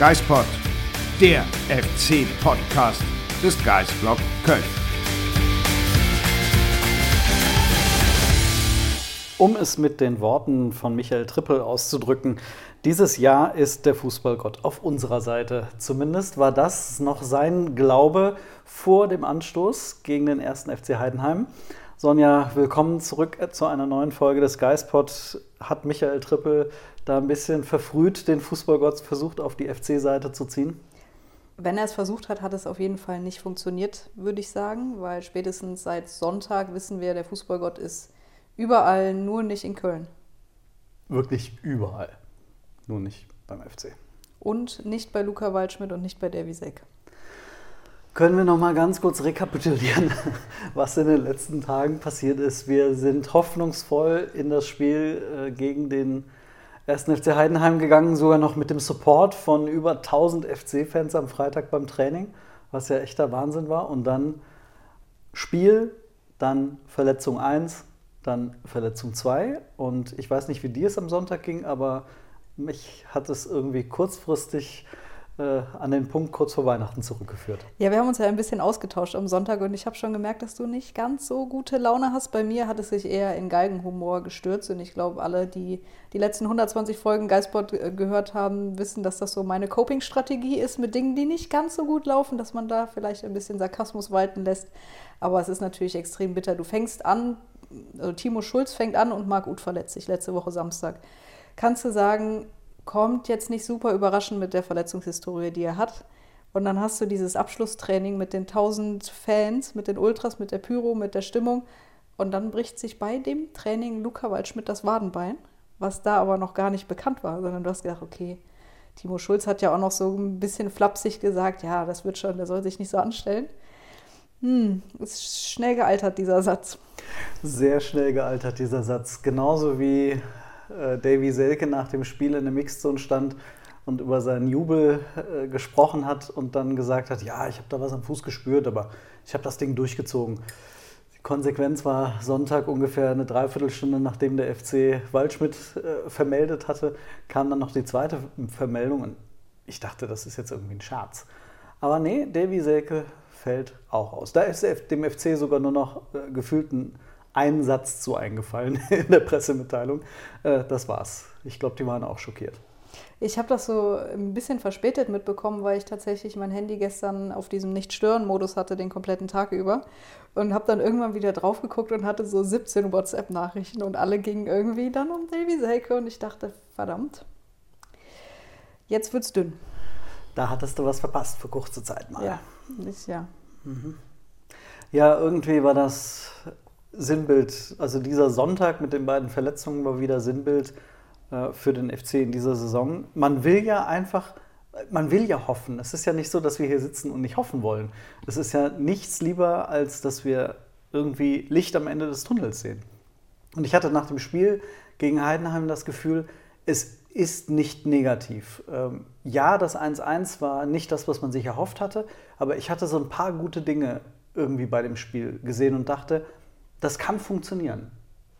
Geispod, der FC-Podcast des Geistblog Köln. Um es mit den Worten von Michael Trippel auszudrücken, dieses Jahr ist der Fußballgott auf unserer Seite. Zumindest war das noch sein Glaube vor dem Anstoß gegen den ersten FC Heidenheim. Sonja, willkommen zurück zu einer neuen Folge des Geistpod. Hat Michael Trippel da ein bisschen verfrüht den Fußballgott versucht, auf die FC-Seite zu ziehen? Wenn er es versucht hat, hat es auf jeden Fall nicht funktioniert, würde ich sagen, weil spätestens seit Sonntag wissen wir, der Fußballgott ist überall, nur nicht in Köln. Wirklich überall. Nur nicht beim FC. Und nicht bei Luca Waldschmidt und nicht bei Davy Seck. Können wir noch mal ganz kurz rekapitulieren, was in den letzten Tagen passiert ist? Wir sind hoffnungsvoll in das Spiel äh, gegen den 1. FC Heidenheim gegangen, sogar noch mit dem Support von über 1000 FC-Fans am Freitag beim Training, was ja echter Wahnsinn war. Und dann Spiel, dann Verletzung 1, dann Verletzung 2. Und ich weiß nicht, wie dir es am Sonntag ging, aber mich hat es irgendwie kurzfristig an den Punkt kurz vor Weihnachten zurückgeführt. Ja, wir haben uns ja ein bisschen ausgetauscht am Sonntag und ich habe schon gemerkt, dass du nicht ganz so gute Laune hast. Bei mir hat es sich eher in Galgenhumor gestürzt und ich glaube, alle, die die letzten 120 Folgen Geistbot äh, gehört haben, wissen, dass das so meine Coping-Strategie ist mit Dingen, die nicht ganz so gut laufen, dass man da vielleicht ein bisschen Sarkasmus walten lässt. Aber es ist natürlich extrem bitter. Du fängst an, also Timo Schulz fängt an und Marc Uth verletzt sich letzte Woche Samstag. Kannst du sagen, kommt jetzt nicht super überraschend mit der Verletzungshistorie, die er hat. Und dann hast du dieses Abschlusstraining mit den 1000 Fans, mit den Ultras, mit der Pyro, mit der Stimmung. Und dann bricht sich bei dem Training Luca Waldschmidt das Wadenbein, was da aber noch gar nicht bekannt war, sondern du hast gedacht, okay, Timo Schulz hat ja auch noch so ein bisschen flapsig gesagt, ja, das wird schon, der soll sich nicht so anstellen. Hm, ist schnell gealtert, dieser Satz. Sehr schnell gealtert, dieser Satz. Genauso wie äh, Davy Selke nach dem Spiel in der Mixzone stand und über seinen Jubel äh, gesprochen hat und dann gesagt hat, ja, ich habe da was am Fuß gespürt, aber ich habe das Ding durchgezogen. Die Konsequenz war Sonntag ungefähr eine Dreiviertelstunde, nachdem der FC Waldschmidt äh, vermeldet hatte, kam dann noch die zweite Vermeldung und ich dachte, das ist jetzt irgendwie ein Scherz. Aber nee, Davy Selke fällt auch aus. Da ist dem FC sogar nur noch äh, gefühlt einen Satz zu eingefallen in der Pressemitteilung. Äh, das war's. Ich glaube, die waren auch schockiert. Ich habe das so ein bisschen verspätet mitbekommen, weil ich tatsächlich mein Handy gestern auf diesem Nicht-Stören-Modus hatte, den kompletten Tag über. Und habe dann irgendwann wieder drauf geguckt und hatte so 17 WhatsApp-Nachrichten und alle gingen irgendwie dann um Davy Selke und ich dachte, verdammt, jetzt wird's dünn. Da hattest du was verpasst für kurze Zeit mal. Ja, ich, ja. Mhm. Ja, irgendwie war das Sinnbild, also dieser Sonntag mit den beiden Verletzungen war wieder Sinnbild äh, für den FC in dieser Saison. Man will ja einfach, man will ja hoffen. Es ist ja nicht so, dass wir hier sitzen und nicht hoffen wollen. Es ist ja nichts lieber, als dass wir irgendwie Licht am Ende des Tunnels sehen. Und ich hatte nach dem Spiel gegen Heidenheim das Gefühl, es ist nicht negativ. Ähm, ja, das 1-1 war nicht das, was man sich erhofft hatte, aber ich hatte so ein paar gute Dinge irgendwie bei dem Spiel gesehen und dachte, das kann funktionieren.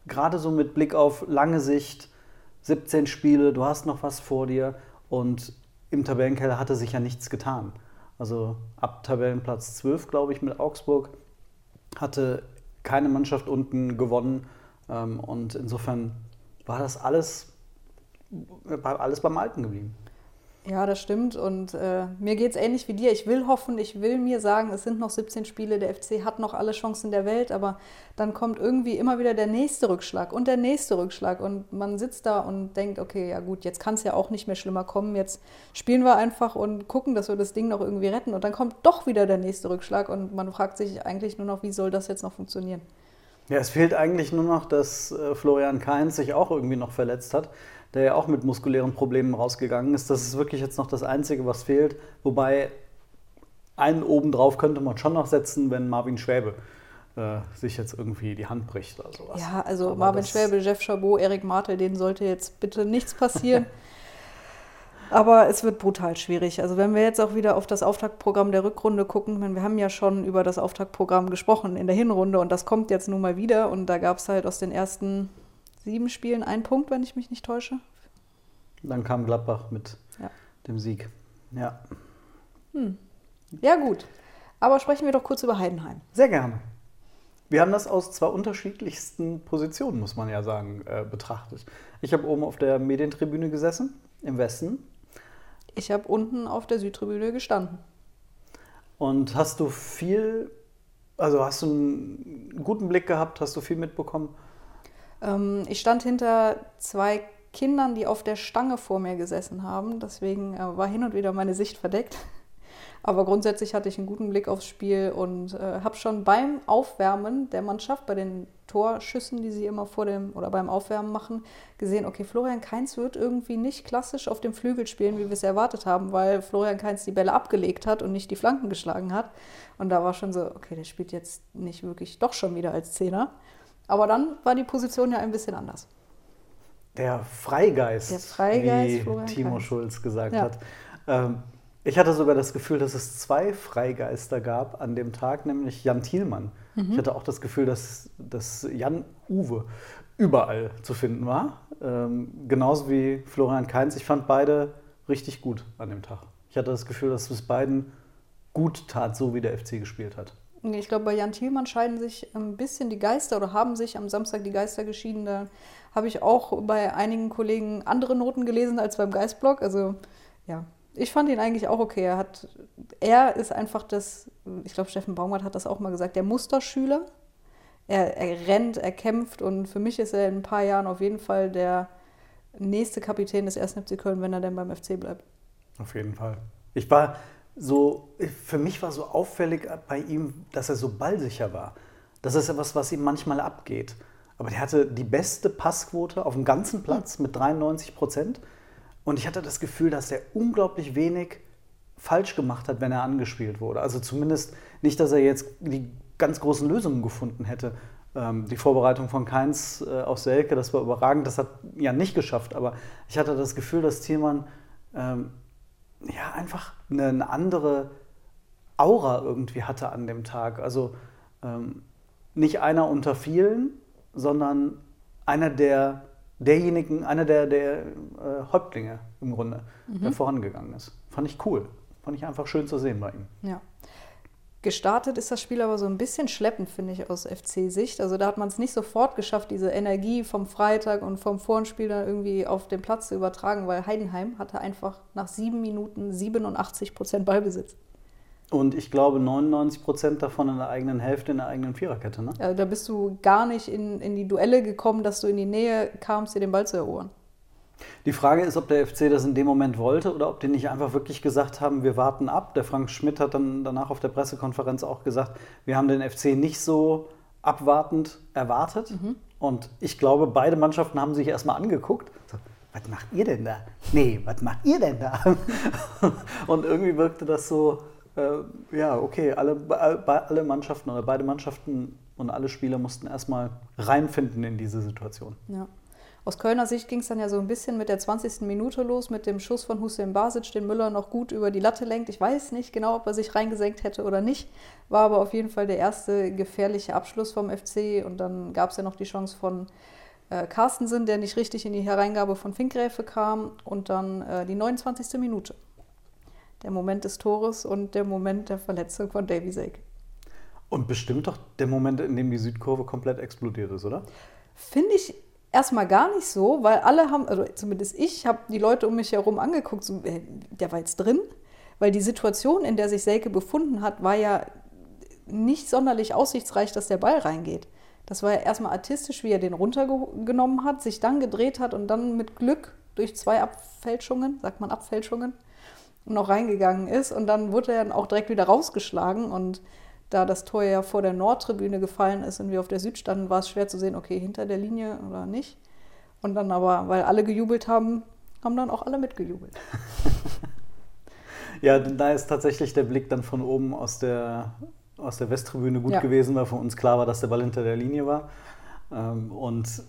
Gerade so mit Blick auf lange Sicht, 17 Spiele, du hast noch was vor dir und im Tabellenkeller hatte sich ja nichts getan. Also ab Tabellenplatz 12, glaube ich, mit Augsburg hatte keine Mannschaft unten gewonnen ähm, und insofern war das alles, alles beim Alten geblieben. Ja, das stimmt. Und äh, mir geht es ähnlich wie dir. Ich will hoffen, ich will mir sagen, es sind noch 17 Spiele, der FC hat noch alle Chancen der Welt, aber dann kommt irgendwie immer wieder der nächste Rückschlag und der nächste Rückschlag. Und man sitzt da und denkt, okay, ja gut, jetzt kann es ja auch nicht mehr schlimmer kommen. Jetzt spielen wir einfach und gucken, dass wir das Ding noch irgendwie retten. Und dann kommt doch wieder der nächste Rückschlag und man fragt sich eigentlich nur noch, wie soll das jetzt noch funktionieren? Ja, es fehlt eigentlich nur noch, dass äh, Florian Kainz sich auch irgendwie noch verletzt hat, der ja auch mit muskulären Problemen rausgegangen ist. Das ist wirklich jetzt noch das Einzige, was fehlt. Wobei einen obendrauf könnte man schon noch setzen, wenn Marvin Schwäbe äh, sich jetzt irgendwie die Hand bricht oder sowas. Ja, also Aber Marvin Schwäbe, Jeff Chabot, Erik Martel, denen sollte jetzt bitte nichts passieren. Aber es wird brutal schwierig. Also wenn wir jetzt auch wieder auf das Auftaktprogramm der Rückrunde gucken, meine, wir haben ja schon über das Auftaktprogramm gesprochen in der Hinrunde und das kommt jetzt nun mal wieder und da gab es halt aus den ersten sieben Spielen einen Punkt, wenn ich mich nicht täusche. Dann kam Gladbach mit Ja. dem Sieg. Ja, Ja gut, aber sprechen wir doch kurz über Heidenheim. sehr gerne. Wir haben das aus zwei unterschiedlichsten Positionen, muss man ja sagen, äh, betrachtet. Ich habe oben auf der Medientribüne gesessen, im Westen. Ich habe unten auf der Südtribüne gestanden. Und hast du viel, also hast du einen guten Blick gehabt, hast du viel mitbekommen? Ähm, ich stand hinter zwei Kindern, die auf der Stange vor mir gesessen haben. Deswegen äh, war hin und wieder meine Sicht verdeckt. Aber grundsätzlich hatte ich einen guten Blick aufs Spiel und äh, habe schon beim Aufwärmen der Mannschaft, bei den Torschüssen, die sie immer vor dem oder beim Aufwärmen machen, gesehen, okay, Florian Kainz wird irgendwie nicht klassisch auf dem Flügel spielen, wie wir es erwartet haben, weil Florian Kainz die Bälle abgelegt hat und nicht die Flanken geschlagen hat. Und da war schon so, okay, der spielt jetzt nicht wirklich doch schon wieder als Zehner. Aber dann war die Position ja ein bisschen anders. Der Freigeist, Der Freigeist, wie Florian Timo Kainz. Schulz gesagt Ja. hat. Ähm, ich hatte sogar das Gefühl, dass es zwei Freigeister gab an dem Tag, nämlich Jan Thielmann. Mhm. Ich hatte auch das Gefühl, dass, dass Jan Uwe überall zu finden war. Ähm, genauso wie Florian Kainz. Ich fand beide richtig gut an dem Tag. Ich hatte das Gefühl, dass es beiden gut tat, so wie der FC gespielt hat. Ich glaube, bei Jan Thielmann scheiden sich ein bisschen die Geister oder haben sich am Samstag die Geister geschieden. Da habe ich auch bei einigen Kollegen andere Noten gelesen als beim Geistblock. Also ja, ich fand ihn eigentlich auch okay. Er, hat, er ist einfach das, ich glaube, Steffen Baumgart hat das auch mal gesagt, der Musterschüler. Er, er rennt, er kämpft und für mich ist er in ein paar Jahren auf jeden Fall der nächste Kapitän des 1. FC Köln, wenn er denn beim FC bleibt. Auf jeden Fall. Ich war so, für mich war so auffällig bei ihm, dass er so ballsicher war. Das ist ja was, ihm manchmal abgeht. Aber der hatte die beste Passquote auf dem ganzen Platz mit 93 Prozent. Und ich hatte das Gefühl, dass er unglaublich wenig falsch gemacht hat, wenn er angespielt wurde. Also zumindest nicht, dass er jetzt die ganz großen Lösungen gefunden hätte. Ähm, die Vorbereitung von Keins äh, auf Selke, das war überragend. Das hat Jan nicht geschafft. Aber ich hatte das Gefühl, dass Thielmann ähm, ja, einfach eine, eine andere Aura irgendwie hatte an dem Tag. Also ähm, nicht einer unter vielen, sondern einer der derjenigen, einer der, der äh, Häuptlinge im Grunde, der vorangegangen ist. Fand ich cool. Fand ich einfach schön zu sehen bei ihm. Ja. Gestartet ist das Spiel aber so ein bisschen schleppend, finde ich, aus FC-Sicht. Also da hat man es nicht sofort geschafft, diese Energie vom Freitag und vom Vorspiel dann irgendwie auf den Platz zu übertragen, weil Heidenheim hatte einfach nach sieben Minuten 87 Prozent Ballbesitz. Und ich glaube 99 Prozent davon in der eigenen Hälfte, in der eigenen Viererkette. Ne? Also da bist du gar nicht in, in die Duelle gekommen, dass du in die Nähe kamst, dir den Ball zu erobern. Die Frage ist, ob der FC das in dem Moment wollte oder ob die nicht einfach wirklich gesagt haben, wir warten ab. Der Frank Schmidt hat dann danach auf der Pressekonferenz auch gesagt, wir haben den FC nicht so abwartend erwartet. Und ich glaube, beide Mannschaften haben sich erstmal angeguckt. So, was macht ihr denn da? Nee, was macht ihr denn da? Und irgendwie wirkte das so, äh, ja, okay, alle, alle Mannschaften oder beide Mannschaften und alle Spieler mussten erstmal reinfinden in diese Situation. Ja. Aus Kölner Sicht ging es dann ja so ein bisschen mit der 20. Minute los, mit dem Schuss von Hussein Basic, den Müller noch gut über die Latte lenkt. Ich weiß nicht genau, ob er sich reingesenkt hätte oder nicht. War aber auf jeden Fall der erste gefährliche Abschluss vom FC. Und dann gab es ja noch die Chance von äh, Carstensen, der nicht richtig in die Hereingabe von Finkgräfe kam. Und dann äh, die 29. Minute. Der Moment des Tores und der Moment der Verletzung von Davy Sake. Und bestimmt doch der Moment, in dem die Südkurve komplett explodiert ist, oder? Finde ich erstmal gar nicht so, weil alle haben, also zumindest ich, habe die Leute um mich herum angeguckt, so, äh, der war jetzt drin, weil die Situation, in der sich Selke befunden hat, war ja nicht sonderlich aussichtsreich, dass der Ball reingeht. Das war ja erstmal artistisch, wie er den runtergenommen hat, sich dann gedreht hat und dann mit Glück durch zwei Abfälschungen, sagt man Abfälschungen, noch reingegangen ist und dann wurde er dann auch direkt wieder rausgeschlagen und da das Tor ja vor der Nordtribüne gefallen ist und wir auf der Süd standen, war es schwer zu sehen, okay, hinter der Linie oder nicht. Und dann aber, weil alle gejubelt haben, haben dann auch alle mitgejubelt. ja, da ist tatsächlich der Blick dann von oben aus der, aus der Westtribüne gut ja. gewesen, weil für uns klar war, dass der Ball hinter der Linie war. Ähm, und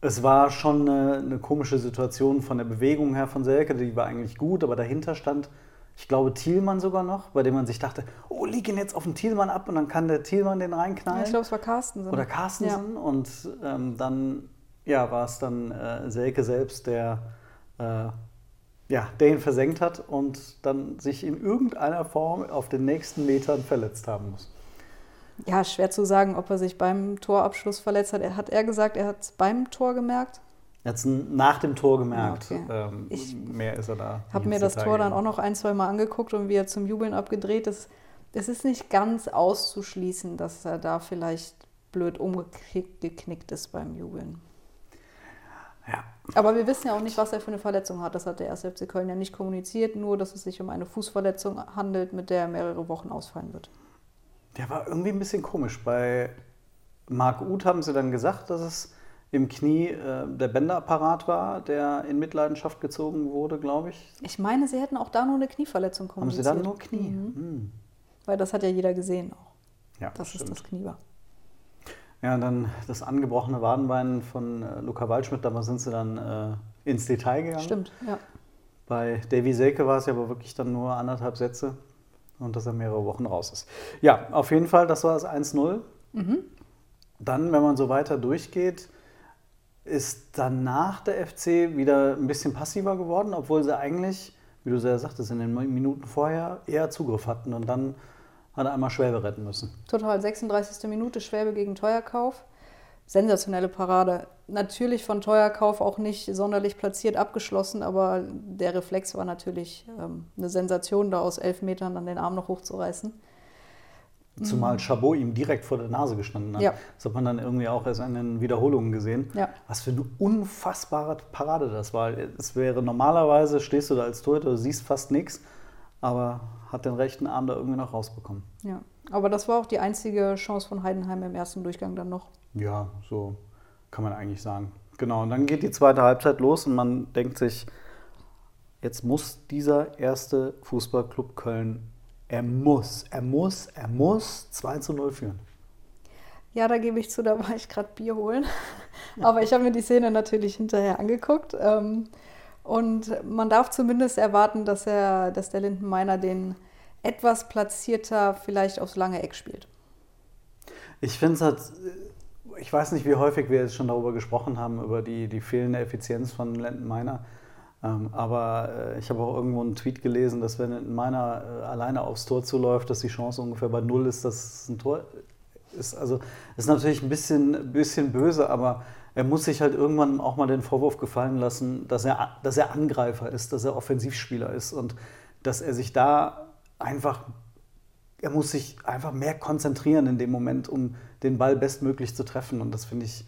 es war schon eine, eine, komische Situation von der Bewegung her von Selke, die war eigentlich gut, aber dahinter stand, ich glaube, Thielmann sogar noch, bei dem man sich dachte, oh, leg ihn jetzt auf den Thielmann ab und dann kann der Thielmann den reinknallen. ich glaube, es war Carstensen. Oder Carstensen ja. und ähm, dann ja, war es dann äh, Selke selbst, der, äh, ja, der ihn versenkt hat und dann sich in irgendeiner Form auf den nächsten Metern verletzt haben muss. Ja, schwer zu sagen, ob er sich beim Torabschluss verletzt hat. Er hat er gesagt, er hat es beim Tor gemerkt. Es nach dem Tor gemerkt. Okay. Ähm, ich mehr ist er da. Ich habe mir das Detail Tor dann auch noch ein, zwei Mal angeguckt und wie er zum Jubeln abgedreht ist. Es ist nicht ganz auszuschließen, dass er da vielleicht blöd umgeknickt ist beim Jubeln. Ja. Aber wir wissen ja auch nicht, was er für eine Verletzung hat. Das hat der 1. FC Köln ja nicht kommuniziert, nur dass es sich um eine Fußverletzung handelt, mit der er mehrere Wochen ausfallen wird. Der war irgendwie ein bisschen komisch. Bei Marc Uth haben sie dann gesagt, dass es im Knie äh, der Bänderapparat war, der in Mitleidenschaft gezogen wurde, glaube ich. Ich meine, sie hätten auch da nur eine Knieverletzung kommuniziert. Haben sie dann nur Knie? Mhm. Mhm. Weil das hat ja jeder gesehen auch, ja, dass stimmt. es das Knie war. Ja, dann das angebrochene Wadenbein von äh, Luca Waldschmidt, da sind sie dann äh, ins Detail gegangen. Stimmt, ja. Bei Davy Selke war es ja aber wirklich dann nur anderthalb Sätze und dass er mehrere Wochen raus ist. Ja, auf jeden Fall, das war das 1-0. Mhm. Dann, wenn man so weiter durchgeht, ist danach der FC wieder ein bisschen passiver geworden, obwohl sie eigentlich, wie du sehr sagtest, in den Minuten vorher eher Zugriff hatten und dann hat er einmal Schwäbe retten müssen. Total, 36. Minute Schwäbe gegen Teuerkauf. Sensationelle Parade. Natürlich von Teuerkauf auch nicht sonderlich platziert abgeschlossen, aber der Reflex war natürlich ähm, eine Sensation, da aus elf Metern dann den Arm noch hochzureißen. Zumal mhm. Chabot ihm direkt vor der Nase gestanden hat. Ja. Das hat man dann irgendwie auch erst an den Wiederholungen gesehen. Ja. Was für eine unfassbare Parade das war. Es wäre normalerweise, stehst du da als Torhüter, du siehst fast nichts, aber hat den rechten Arm da irgendwie noch rausbekommen. Ja, aber das war auch die einzige Chance von Heidenheim im ersten Durchgang dann noch. Ja, so kann man eigentlich sagen. Genau, und dann geht die zweite Halbzeit los und man denkt sich, jetzt muss dieser erste Fußballclub Köln, er muss, er muss, er muss 2 zu 0 führen. Ja, da gebe ich zu, da war ich gerade Bier holen. Aber ich habe mir die Szene natürlich hinterher angeguckt. Ähm, und man darf zumindest erwarten, dass, er, dass der Lindenmeiner den etwas platzierter vielleicht aufs lange Eck spielt. Ich finde es halt, ich weiß nicht, wie häufig wir jetzt schon darüber gesprochen haben, über die, die fehlende Effizienz von Lindenmeiner. Ähm, aber äh, ich habe auch irgendwo einen Tweet gelesen, dass wenn Lindenmeiner äh, alleine aufs Tor zuläuft, dass die Chance ungefähr bei Null ist, dass es ein Tor ist. Also ist natürlich ein bisschen, bisschen böse, aber er muss sich halt irgendwann auch mal den Vorwurf gefallen lassen, dass er, dass er Angreifer ist, dass er Offensivspieler ist und dass er sich da einfach, er muss sich einfach mehr konzentrieren in dem Moment, um den Ball bestmöglich zu treffen. Und das finde ich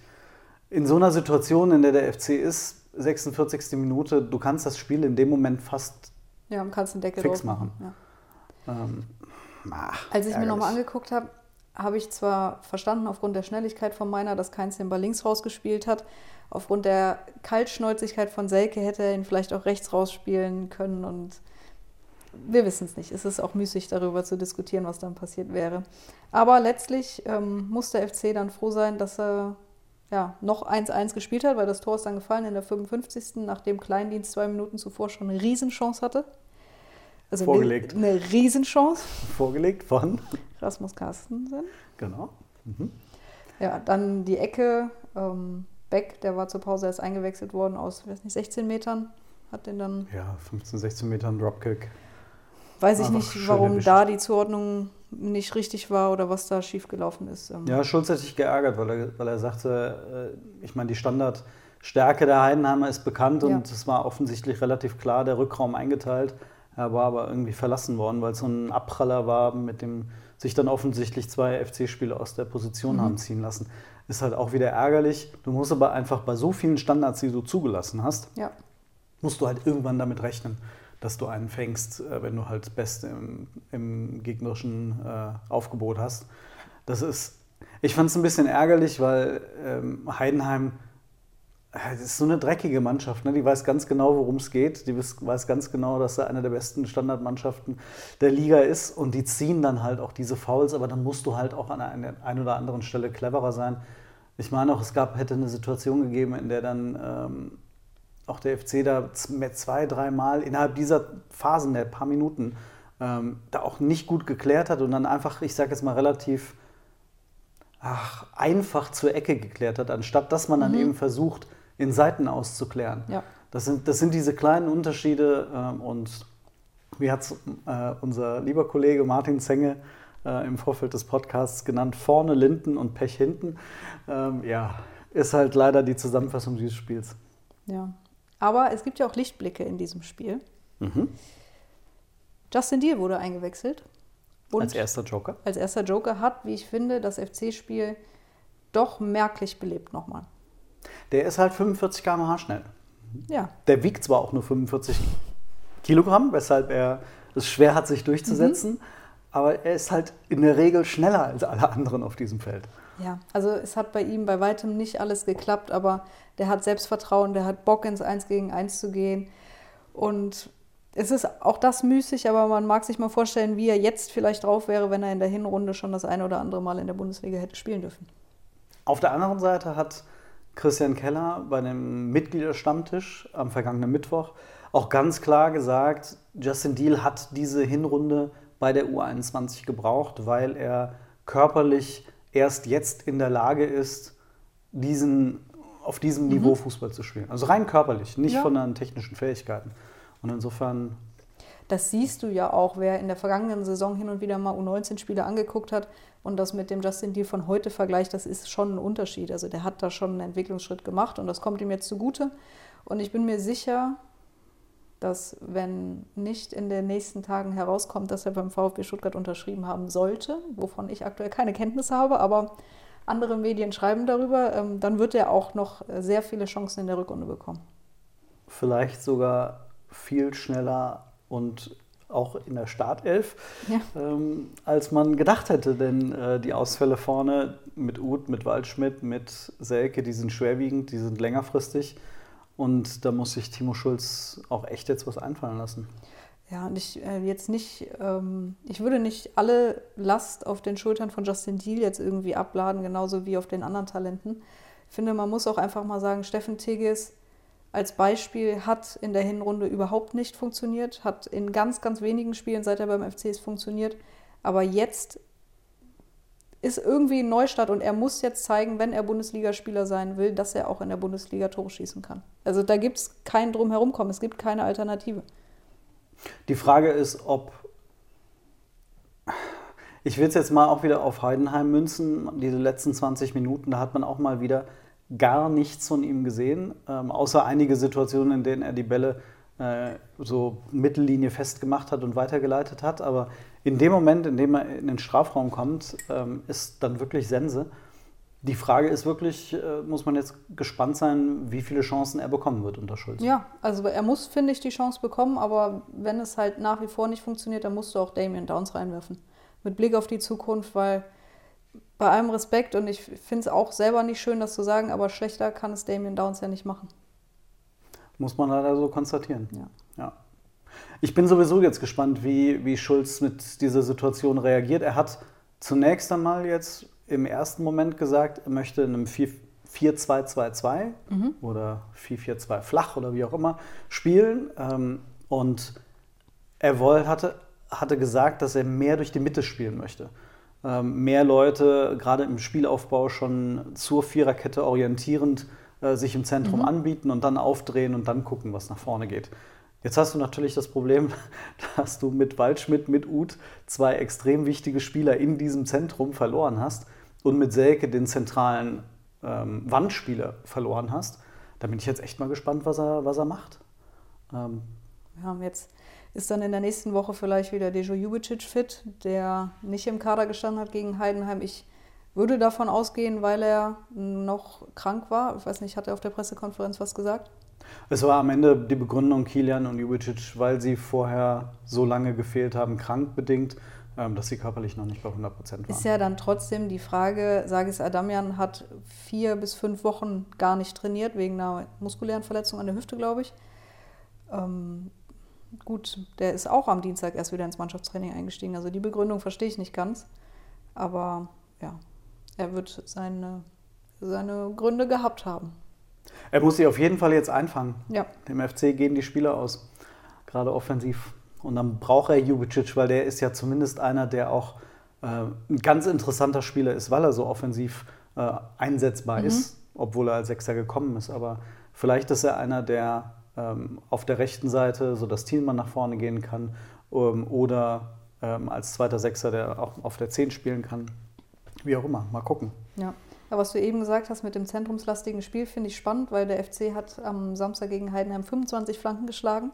in so einer Situation, in der der FC ist, 46. Minute, du kannst das Spiel in dem Moment fast ja, kannst den Deckel fix machen. Ja. Ähm, ach, Als ich ärgerlich. mir nochmal angeguckt habe, habe ich zwar verstanden aufgrund der Schnelligkeit von meiner, dass Keins den Ball links rausgespielt hat. Aufgrund der Kaltschnäuzigkeit von Selke hätte er ihn vielleicht auch rechts rausspielen können und wir wissen es nicht. Es ist auch müßig, darüber zu diskutieren, was dann passiert wäre. Aber letztlich ähm, muss der FC dann froh sein, dass er ja, noch 1-1 gespielt hat, weil das Tor ist dann gefallen in der 55. nachdem Kleindienst zwei Minuten zuvor schon eine Riesenchance hatte. Also Vorgelegt. Eine, eine Riesenchance. Vorgelegt von? Rasmus Carstensen. Genau. Mhm. Ja, dann die Ecke. Ähm, Beck, der war zur Pause erst eingewechselt worden aus, weiß nicht, 16 Metern. Hat den dann. Ja, 15, 16 Metern Dropkick. Weiß ich nicht, warum da die Zuordnung nicht richtig war oder was da schiefgelaufen ist. Ähm. Ja, Schulz hat sich geärgert, weil er, weil er sagte, äh, ich meine, die Standardstärke der Heidenheimer ist bekannt ja. und es war offensichtlich relativ klar der Rückraum eingeteilt. Er war aber irgendwie verlassen worden, weil es so ein Abpraller war, mit dem sich dann offensichtlich zwei FC-Spieler aus der Position mhm. haben ziehen lassen. Ist halt auch wieder ärgerlich. Du musst aber einfach bei so vielen Standards, die du zugelassen hast, ja. musst du halt irgendwann damit rechnen, dass du einen fängst, äh, wenn du halt Beste im, im gegnerischen äh, Aufgebot hast. Das ist, ich fand es ein bisschen ärgerlich, weil ähm, Heidenheim das ist so eine dreckige Mannschaft. Ne? Die weiß ganz genau, worum es geht. Die weiß ganz genau, dass er eine der besten Standardmannschaften der Liga ist. Und die ziehen dann halt auch diese Fouls. Aber dann musst du halt auch an einer ein oder anderen Stelle cleverer sein. Ich meine auch, es gab, hätte eine Situation gegeben, in der dann ähm, auch der FC da zwei, dreimal innerhalb dieser Phasen, der paar Minuten, ähm, da auch nicht gut geklärt hat und dann einfach, ich sage jetzt mal, relativ ach, einfach zur Ecke geklärt hat, anstatt dass man dann mhm. eben versucht, in Seiten auszuklären. Ja. Das, sind, das sind diese kleinen Unterschiede ähm, und wie hat es äh, unser lieber Kollege Martin Zenge äh, im Vorfeld des Podcasts genannt, vorne Linden und Pech hinten. Ähm, ja, ist halt leider die Zusammenfassung dieses Spiels. Ja, aber es gibt ja auch Lichtblicke in diesem Spiel. Mhm. Justin Deal wurde eingewechselt. als erster Joker? Als erster Joker hat, wie ich finde, das FC-Spiel doch merklich belebt nochmal. Der ist halt 45 km/h schnell. Ja. Der wiegt zwar auch nur 45 Kilogramm, weshalb er es schwer hat, sich durchzusetzen, mhm. aber er ist halt in der Regel schneller als alle anderen auf diesem Feld. Ja, also es hat bei ihm bei weitem nicht alles geklappt, aber der hat Selbstvertrauen, der hat Bock ins Eins gegen Eins zu gehen. Und es ist auch das müßig, aber man mag sich mal vorstellen, wie er jetzt vielleicht drauf wäre, wenn er in der Hinrunde schon das eine oder andere Mal in der Bundesliga hätte spielen dürfen. Auf der anderen Seite hat Christian Keller bei dem Mitgliederstammtisch am vergangenen Mittwoch auch ganz klar gesagt, Justin Deal hat diese Hinrunde bei der U21 gebraucht, weil er körperlich erst jetzt in der Lage ist, diesen, auf diesem mhm. Niveau Fußball zu spielen. Also rein körperlich, nicht ja. von den technischen Fähigkeiten. Und insofern. Das siehst du ja auch, wer in der vergangenen Saison hin und wieder mal U19-Spiele angeguckt hat und das mit dem Justin Deal von heute vergleicht, das ist schon ein Unterschied. Also der hat da schon einen Entwicklungsschritt gemacht und das kommt ihm jetzt zugute. Und ich bin mir sicher, dass wenn nicht in den nächsten Tagen herauskommt, dass er beim VfB Stuttgart unterschrieben haben sollte, wovon ich aktuell keine Kenntnis habe, aber andere Medien schreiben darüber, ähm, dann wird er auch noch sehr viele Chancen in der Rückrunde bekommen. Vielleicht sogar viel schneller und auch in der Startelf, ja. ähm, als man gedacht hätte. Denn äh, die Ausfälle vorne mit Uth, mit Waldschmidt, mit Selke, die sind schwerwiegend, die sind längerfristig. Und da muss sich Timo Schulz auch echt jetzt was einfallen lassen. Ja, und ich äh, jetzt nicht, ähm, ich würde nicht alle Last auf den Schultern von Justin Deal jetzt irgendwie abladen, genauso wie auf den anderen Talenten. Ich finde, man muss auch einfach mal sagen, Steffen Tigges als Beispiel hat in der Hinrunde überhaupt nicht funktioniert, hat in ganz, ganz wenigen Spielen, seit er beim FC ist, funktioniert. Aber jetzt ist irgendwie ein Neustart und er muss jetzt zeigen, wenn er Bundesligaspieler sein will, dass er auch in der Bundesliga Tore schießen kann. Also da gibt es kein Drumherumkommen, es gibt keine Alternative. Die Frage ist, ob. Ich will es jetzt mal auch wieder auf Heidenheim münzen. Diese letzten 20 Minuten, da hat man auch mal wieder gar nichts von ihm gesehen, ähm, außer einige Situationen, in denen er die Bälle äh, so Mittellinie festgemacht hat und weitergeleitet hat. Aber in dem Moment, in dem er in den Strafraum kommt, ähm, ist dann wirklich Sense. Die Frage ist wirklich, äh, muss man jetzt gespannt sein, wie viele Chancen er bekommen wird unter Schulz. Ja, also er muss, finde ich, die Chance bekommen, aber wenn es halt nach wie vor nicht funktioniert, dann musst du auch Damien Downs reinwerfen. Mit Blick auf die Zukunft, weil bei allem Respekt und ich finde es auch selber nicht schön, das zu sagen, aber schlechter kann es Damien Downs ja nicht machen. Muss man leider so konstatieren. Ja. ja. Ich bin sowieso jetzt gespannt, wie, wie Schulz mit dieser Situation reagiert. Er hat zunächst einmal jetzt im ersten Moment gesagt, er möchte in einem 4-2-2-2 mhm. oder 4-4-2 flach oder wie auch immer spielen. Ähm, und er wollte, hatte, hatte gesagt, dass er mehr durch die Mitte spielen möchte. Ähm, mehr Leute, gerade im Spielaufbau, schon zur Viererkette orientierend äh, sich im Zentrum mhm. anbieten und dann aufdrehen und dann gucken, was nach vorne geht. Jetzt hast du natürlich das Problem, dass du mit Waldschmidt, mit Uth zwei extrem wichtige Spieler in diesem Zentrum verloren hast und mit Selke den zentralen ähm, Wandspieler verloren hast. Da bin ich jetzt echt mal gespannt, was er, was er macht. Ähm, ja, jetzt ist dann in der nächsten Woche vielleicht wieder Dejo Jubicic fit, der nicht im Kader gestanden hat gegen Heidenheim. Ich würde davon ausgehen, weil er noch krank war. Ich weiß nicht, hat er auf der Pressekonferenz was gesagt? Es war am Ende die Begründung Kilian und Jubicic, weil sie vorher so lange gefehlt haben, krankbedingt, ähm, dass sie körperlich noch nicht bei 100 Prozent waren. Ist ja dann trotzdem die Frage, Sagis Adamian hat vier bis fünf Wochen gar nicht trainiert, wegen einer muskulären Verletzung an der Hüfte, glaube ich. Ähm, gut, der ist auch am Dienstag erst wieder ins Mannschaftstraining eingestiegen. Also die Begründung verstehe ich nicht ganz. Aber ja, er wird seine, seine Gründe gehabt haben. Er muss sich auf jeden Fall jetzt einfangen. Ja. Dem FC gehen die Spieler aus, gerade offensiv. Und dann braucht er Jubicic, weil der ist ja zumindest einer, der auch äh, ein ganz interessanter Spieler ist, weil er so offensiv äh, einsetzbar mhm. ist, obwohl er als Sechser gekommen ist. Aber vielleicht ist er einer, der ähm, auf der rechten Seite so das Thielmann nach vorne gehen kann ähm, oder ähm, als zweiter Sechser, der auch auf der 10 spielen kann. Wie auch immer, mal gucken. Ja. Aber was du eben gesagt hast mit dem zentrumslastigen Spiel, finde ich spannend, weil der FC hat am Samstag gegen Heidenheim 25 Flanken geschlagen.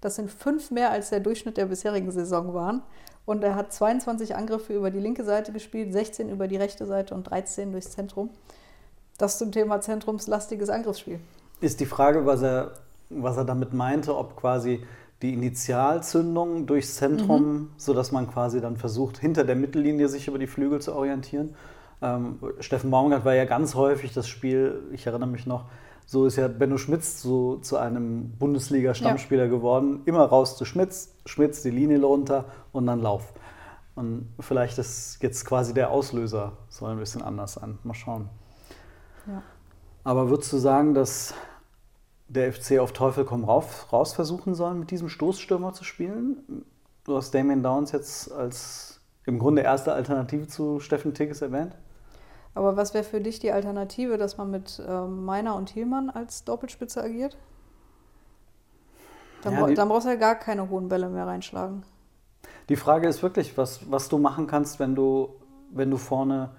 Das sind fünf mehr, als der Durchschnitt der bisherigen Saison waren. Und er hat 22 Angriffe über die linke Seite gespielt, 16 über die rechte Seite und 13 durchs Zentrum. Das zum Thema zentrumslastiges Angriffsspiel. Ist die Frage, was er, was er damit meinte, ob quasi die Initialzündung durchs Zentrum, mhm. sodass man quasi dann versucht, hinter der Mittellinie sich über die Flügel zu orientieren. Ähm, Steffen Baumgart war ja ganz häufig das Spiel, ich erinnere mich noch, so ist ja Benno Schmitz so zu einem Bundesliga-Stammspieler ja. geworden. Immer raus zu Schmitz, Schmitz die Linie runter und dann Lauf. Und vielleicht ist jetzt quasi der Auslöser soll ein bisschen anders sein. Mal schauen. Ja. Aber würdest du sagen, dass der FC auf Teufel komm raus, raus versuchen soll, mit diesem Stoßstürmer zu spielen? Du hast Damien Downs jetzt als im Grunde erste Alternative zu Steffen Tigges erwähnt. Aber was wäre für dich die Alternative, dass man mit äh, Meiner und Thielmann als Doppelspitze agiert? Dann, ja, dann brauchst du ja gar keine hohen Bälle mehr reinschlagen. Die Frage ist wirklich, was, was du machen kannst, wenn du, wenn du vorne,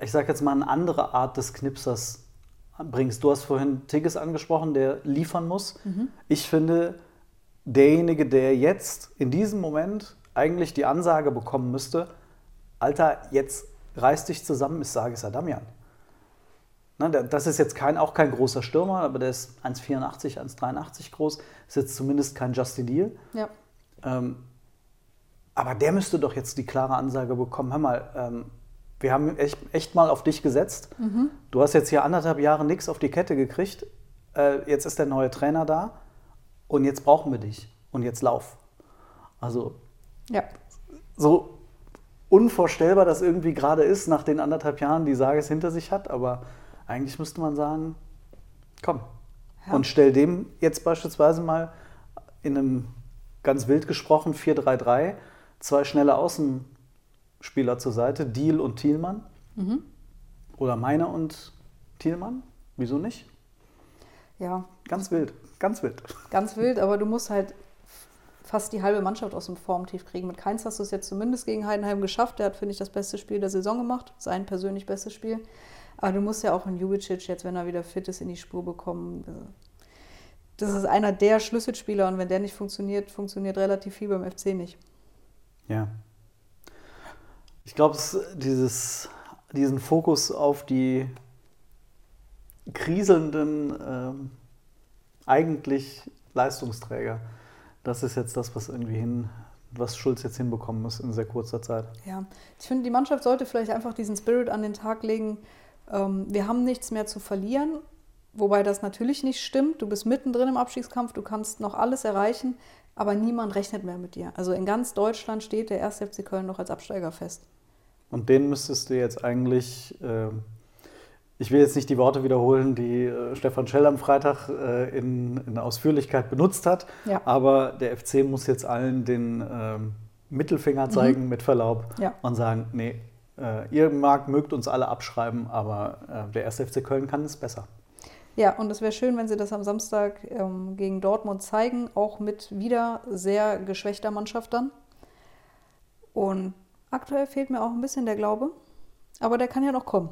ich sage jetzt mal, eine andere Art des Knipsers bringst. Du hast vorhin Tigges angesprochen, der liefern muss. Mhm. Ich finde, derjenige, der jetzt in diesem Moment eigentlich die Ansage bekommen müsste, Alter, jetzt reiß dich zusammen, ist Sagis Adamian. das ist jetzt kein, auch kein großer Stürmer, aber der ist 1,84, 1,83 groß, ist jetzt zumindest kein Justin Deal. Ja. Ähm, aber der müsste doch jetzt die klare Ansage bekommen, hör mal, ähm, wir haben echt, echt, mal auf dich gesetzt. Mhm. Du hast jetzt hier anderthalb Jahre nichts auf die Kette gekriegt. Äh, jetzt ist der neue Trainer da und jetzt brauchen wir dich. Und jetzt lauf. Also, ja. so unvorstellbar das irgendwie gerade ist, nach den anderthalb Jahren, die Sage es hinter sich hat. Aber eigentlich müsste man sagen, komm. Ja. Und stell dem jetzt beispielsweise mal in einem ganz wild gesprochen 4-3-3 zwei schnelle Außen Spieler zur Seite, Deal und Thielmann. Mhm. Oder Meiner und Thielmann. Wieso nicht? Ja. Ganz wild, ganz wild. Ganz wild, aber du musst halt fast die halbe Mannschaft aus dem Formtief kriegen. Mit Keins hast du es jetzt zumindest gegen Heidenheim geschafft. Der hat, finde ich, das beste Spiel der Saison gemacht. Sein persönlich bestes Spiel. Aber du musst ja auch einen Jubicic jetzt, wenn er wieder fit ist, in die Spur bekommen. Das ist einer der Schlüsselspieler und wenn der nicht funktioniert, funktioniert relativ viel beim FC nicht. Ja, ich glaube, diesen Fokus auf die kriselnden, ähm, eigentlich Leistungsträger, das ist jetzt das, was irgendwie hin, was Schulz jetzt hinbekommen muss in sehr kurzer Zeit. Ja, ich finde, die Mannschaft sollte vielleicht einfach diesen Spirit an den Tag legen. Ähm, wir haben nichts mehr zu verlieren, wobei das natürlich nicht stimmt. Du bist mittendrin im Abstiegskampf, du kannst noch alles erreichen, aber niemand rechnet mehr mit dir. Also in ganz Deutschland steht der 1. FC Köln noch als Absteiger fest. Und den müsstest du jetzt eigentlich, äh, ich will jetzt nicht die Worte wiederholen, die äh, Stefan Schell am Freitag äh, in, in, Ausführlichkeit benutzt hat, ja. aber der FC muss jetzt allen den ähm, Mittelfinger zeigen, mhm. mit Verlaub, ja. und sagen, nee, äh, ihr mag, mögt uns alle abschreiben, aber äh, der 1. FC Köln kann es besser. Ja, und es wäre schön, wenn sie das am Samstag ähm, gegen Dortmund zeigen, auch mit wieder sehr geschwächter Mannschaft dann. Und Aktuell fehlt mir auch ein bisschen der Glaube, aber der kann ja noch kommen.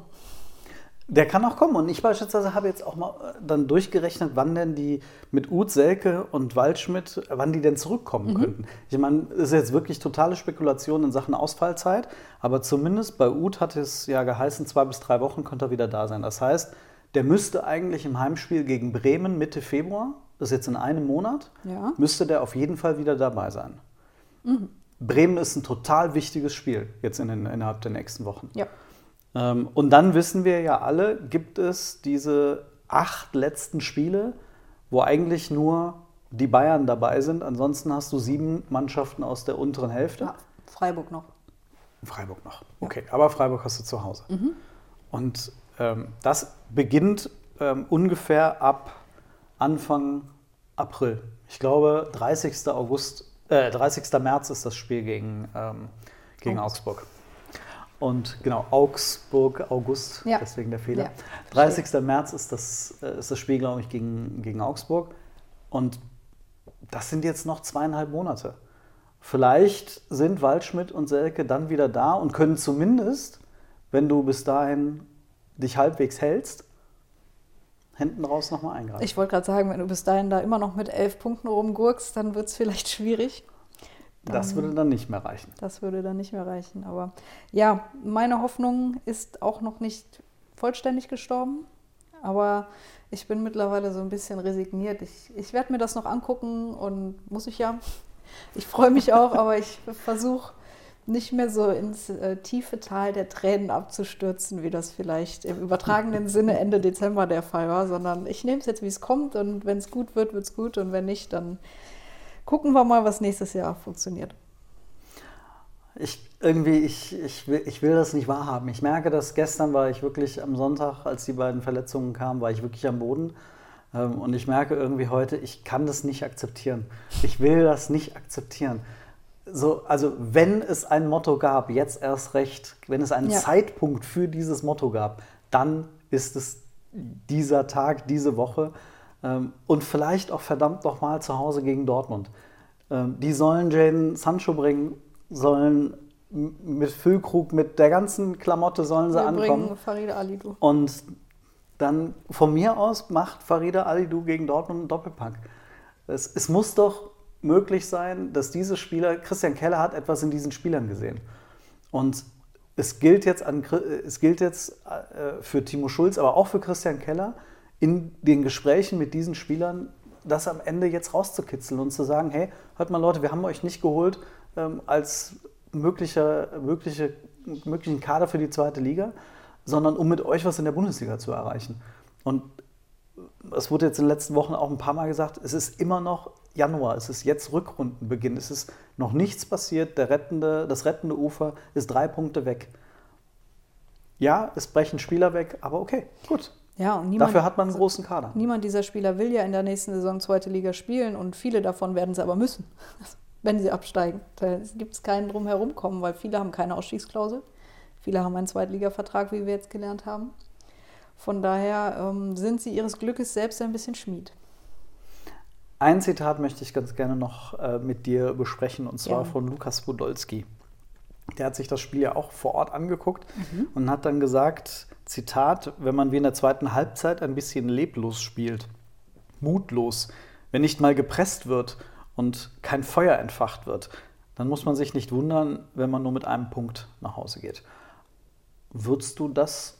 Der kann auch kommen. Und ich beispielsweise habe jetzt auch mal äh, dann durchgerechnet, wann denn die mit Uth, Selke und Waldschmidt, wann die denn zurückkommen könnten. Ich meine, es ist jetzt wirklich totale Spekulation in Sachen Ausfallzeit, aber zumindest bei Uth hat es ja geheißen, zwei bis drei Wochen könnte er wieder da sein. Das heißt, der müsste eigentlich im Heimspiel gegen Bremen Mitte Februar, das ist jetzt in einem Monat, Ja. müsste der auf jeden Fall wieder dabei sein. Bremen ist ein total wichtiges Spiel jetzt in den, innerhalb der nächsten Wochen. Ja. Ähm, und dann wissen wir ja alle, gibt es diese acht letzten Spiele, wo eigentlich nur die Bayern dabei sind. Ansonsten hast du sieben Mannschaften aus der unteren Hälfte. ja. Freiburg noch. Freiburg noch. Okay, aber Freiburg hast du zu Hause. Und ähm, das beginnt ähm, ungefähr ab Anfang April. Ich glaube, 30. August, äh, 30. März ist das Spiel gegen, ähm, gegen Augsburg. Und genau, Augsburg, August, Ja. deswegen der Fehler. Ja, 30. März ist das, äh, ist das Spiel, glaube ich, gegen, gegen Augsburg. Und das sind jetzt noch zweieinhalb Monate. Vielleicht sind Waldschmidt und Selke dann wieder da und können zumindest, wenn du bis dahin dich halbwegs hältst, hinten raus nochmal eingreifen. Ich wollte gerade sagen, wenn du bis dahin da immer noch mit elf Punkten rumgurkst, dann wird es vielleicht schwierig. Das würde dann nicht mehr reichen. Das würde dann nicht mehr reichen. Aber ja, meine Hoffnung ist auch noch nicht vollständig gestorben. Aber ich bin mittlerweile so ein bisschen resigniert. Ich, ich werde mir das noch angucken und muss ich ja. Ich freue mich auch, aber ich versuche nicht mehr so ins äh, tiefe Tal der Tränen abzustürzen, wie das vielleicht im übertragenen Sinne Ende Dezember der Fall war, sondern ich nehme es jetzt, wie es kommt und wenn es gut wird, wird es gut und wenn nicht, dann gucken wir mal, was nächstes Jahr funktioniert. Ich irgendwie, ich, ich, will, ich will das nicht wahrhaben. Ich merke, dass gestern war ich wirklich am Sonntag, als die beiden Verletzungen kamen, war ich wirklich am Boden. Ähm, Und ich merke irgendwie heute, ich kann das nicht akzeptieren. Ich will das nicht akzeptieren. So, also wenn es ein Motto gab, jetzt erst recht, wenn es einen Ja. Zeitpunkt für dieses Motto gab, dann ist es dieser Tag, diese Woche und vielleicht auch verdammt nochmal zu Hause gegen Dortmund. Ähm, die sollen Jaden Sancho bringen, sollen mit Füllkrug, mit der ganzen Klamotte sollen sie Wir ankommen. bringen Farida Alidu. Und dann von mir aus macht Farida Alidu gegen Dortmund einen Doppelpack. Es, es muss doch möglich sein, dass diese Spieler, Christian Keller hat etwas in diesen Spielern gesehen. Und es gilt jetzt, an, es gilt jetzt äh, für Timo Schulz, aber auch für Christian Keller, in den Gesprächen mit diesen Spielern das am Ende jetzt rauszukitzeln und zu sagen, hey, hört mal Leute, wir haben euch nicht geholt ähm, als möglicher, mögliche, möglichen Kader für die zweite Liga, sondern um mit euch was in der Bundesliga zu erreichen. Und es wurde jetzt in den letzten Wochen auch ein paar Mal gesagt, es ist immer noch Januar, es ist jetzt Rückrundenbeginn, es ist noch nichts passiert, der rettende, das rettende Ufer ist drei Punkte weg. Ja, es brechen Spieler weg, aber okay, gut. Ja, und niemand, Dafür hat man einen großen Kader. niemand dieser Spieler will ja in der nächsten Saison zweite Liga spielen und viele davon werden sie aber müssen, wenn sie absteigen. Da gibt es keinen drum kommen, weil viele haben keine Ausstiegsklausel. Viele haben einen Zweitligavertrag, wie wir jetzt gelernt haben. Von daher ähm, sind sie ihres Glückes selbst ein bisschen Schmied. Ein Zitat möchte ich ganz gerne noch äh, mit dir besprechen, und zwar Ja. von Lukas Podolski. Der hat sich das Spiel ja auch vor Ort angeguckt und hat dann gesagt, Zitat, wenn man wie in der zweiten Halbzeit ein bisschen leblos spielt, mutlos, wenn nicht mal gepresst wird und kein Feuer entfacht wird, dann muss man sich nicht wundern, wenn man nur mit einem Punkt nach Hause geht. Würdest du das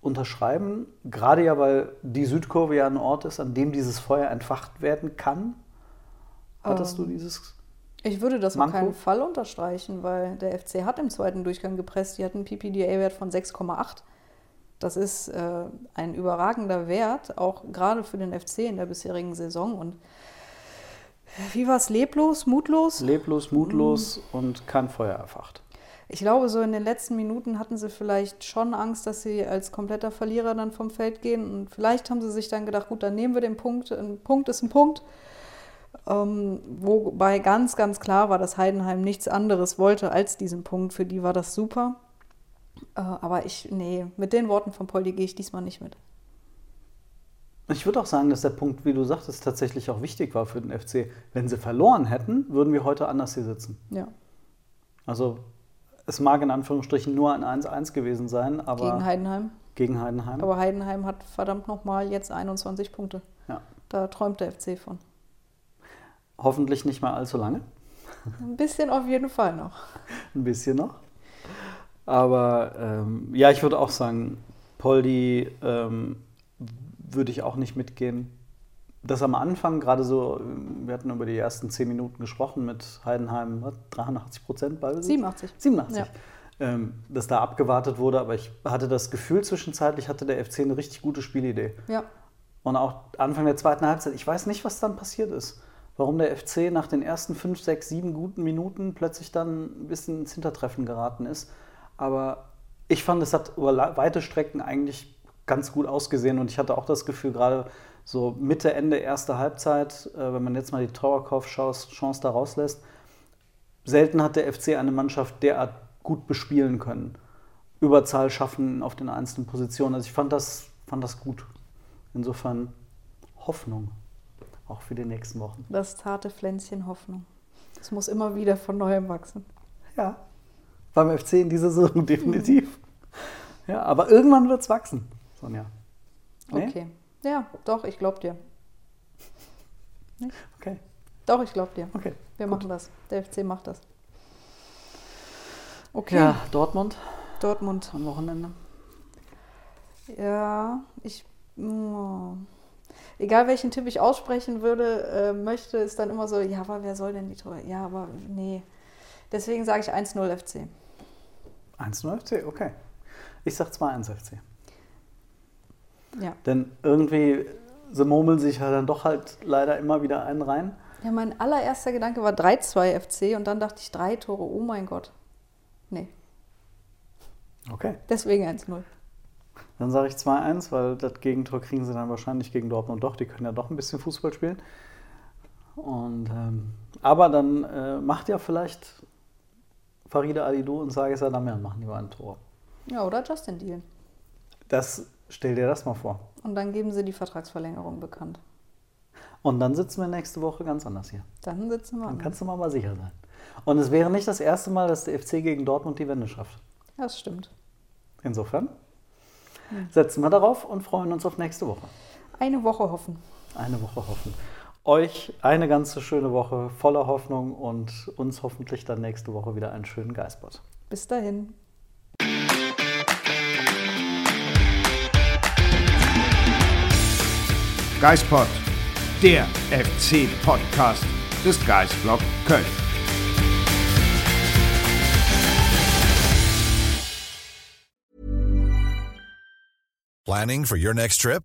unterschreiben? Gerade ja, weil die Südkurve ja ein Ort ist, an dem dieses Feuer entfacht werden kann. Hattest du dieses? Ich würde das auf Manko? keinen Fall unterstreichen, weil der FC hat im zweiten Durchgang gepresst. Die hatten einen PPDA-Wert von 6,8. Das ist äh, ein überragender Wert, auch gerade für den FC in der bisherigen Saison. Und äh, wie war es? Leblos, mutlos? Leblos, mutlos und kein Feuer erfacht. Ich glaube, so in den letzten Minuten hatten sie vielleicht schon Angst, dass sie als kompletter Verlierer dann vom Feld gehen. Und vielleicht haben sie sich dann gedacht, gut, dann nehmen wir den Punkt. Ein Punkt ist ein Punkt. Ähm, wobei ganz, ganz klar war, dass Heidenheim nichts anderes wollte als diesen Punkt. Für die war das super. Äh, aber ich, nee, mit den Worten von Poldi gehe ich diesmal nicht mit. Ich würde auch sagen, dass der Punkt, wie du sagtest, tatsächlich auch wichtig war für den FC. Wenn sie verloren hätten, würden wir heute anders hier sitzen. Ja. Also es mag in Anführungsstrichen nur ein 1-1 gewesen sein, aber Gegen Heidenheim. gegen Heidenheim. Aber Heidenheim hat verdammt nochmal jetzt 21 Punkte. ja. Da träumt der FC von. Hoffentlich nicht mal allzu lange. Ein bisschen auf jeden Fall noch. Ein bisschen noch. Aber ähm, ja, ich würde auch sagen, Poldi ähm, würde ich auch nicht mitgehen. Das am Anfang, gerade so, ähm, wir hatten über die ersten zehn Minuten gesprochen mit Heidenheim, was, 83 Prozent Ballbesitz? 87. 87. Ja. Ähm, dass da abgewartet wurde, aber ich hatte das Gefühl, zwischenzeitlich hatte der FC eine richtig gute Spielidee. Ja. Und auch Anfang der zweiten Halbzeit, ich weiß nicht, was dann passiert ist. Warum der FC nach den ersten fünf, sechs, sieben guten Minuten plötzlich dann ein bisschen ins Hintertreffen geraten ist. Aber ich fand, es hat über weite Strecken eigentlich ganz gut ausgesehen und ich hatte auch das Gefühl, gerade so Mitte, Ende erste Halbzeit, äh, wenn man jetzt mal die Torwartkauf-Chance da rauslässt, selten hat der FC eine Mannschaft derart gut bespielen können. Überzahl schaffen auf den einzelnen Positionen. Also ich fand das, fand das gut. Insofern Hoffnung, auch für die nächsten Wochen. Das zarte Pflänzchen Hoffnung. Es muss immer wieder von neuem wachsen. Ja, beim FC in dieser Saison definitiv. Ja, aber irgendwann wird es wachsen, Sonja. Nee? Okay. Ja, doch, ich glaub dir. Okay, Doch, ich glaub dir. okay. Wir gut. machen das. Der FC macht das. Okay. Ja, Dortmund Dortmund. am Wochenende. Ja, ich. oh. Egal welchen Tipp ich aussprechen würde, äh, möchte, ist dann immer so, ja, aber wer soll denn die Tore? Ja, aber nee. Deswegen sage ich 1-0 FC. 1-0 FC, okay. Ich sag 2-1 FC. Ja. Denn irgendwie, sie murmeln sich ja dann doch halt leider immer wieder einen rein. Ja, mein allererster Gedanke war 3-2 FC und dann dachte ich drei Tore, oh mein Gott. Nee, Okay. deswegen 1-0. Dann sage ich 2-1, weil das Gegentor kriegen sie dann wahrscheinlich gegen Dortmund doch. Die können ja doch ein bisschen Fußball spielen. Und, ähm, aber dann äh, macht ja vielleicht Farida Alidou und Sage Sadamian machen die ein Tor. Ja, oder Justin Deal. Das stell dir das mal vor. Und dann geben sie die Vertragsverlängerung bekannt. Und dann sitzen wir nächste Woche ganz anders hier. Dann sitzen wir Dann an. kannst du mal, mal sicher sein. Und es wäre nicht das erste Mal, dass der FC gegen Dortmund die Wende schafft. Das stimmt. Insofern setzen wir darauf und freuen uns auf nächste Woche. Eine Woche hoffen. Eine Woche hoffen. Euch eine ganze schöne Woche voller Hoffnung und uns hoffentlich dann nächste Woche wieder einen schönen Geistbot. Bis dahin. Geispod, der FC-Podcast des Geistblog Köln. Planning for your next trip?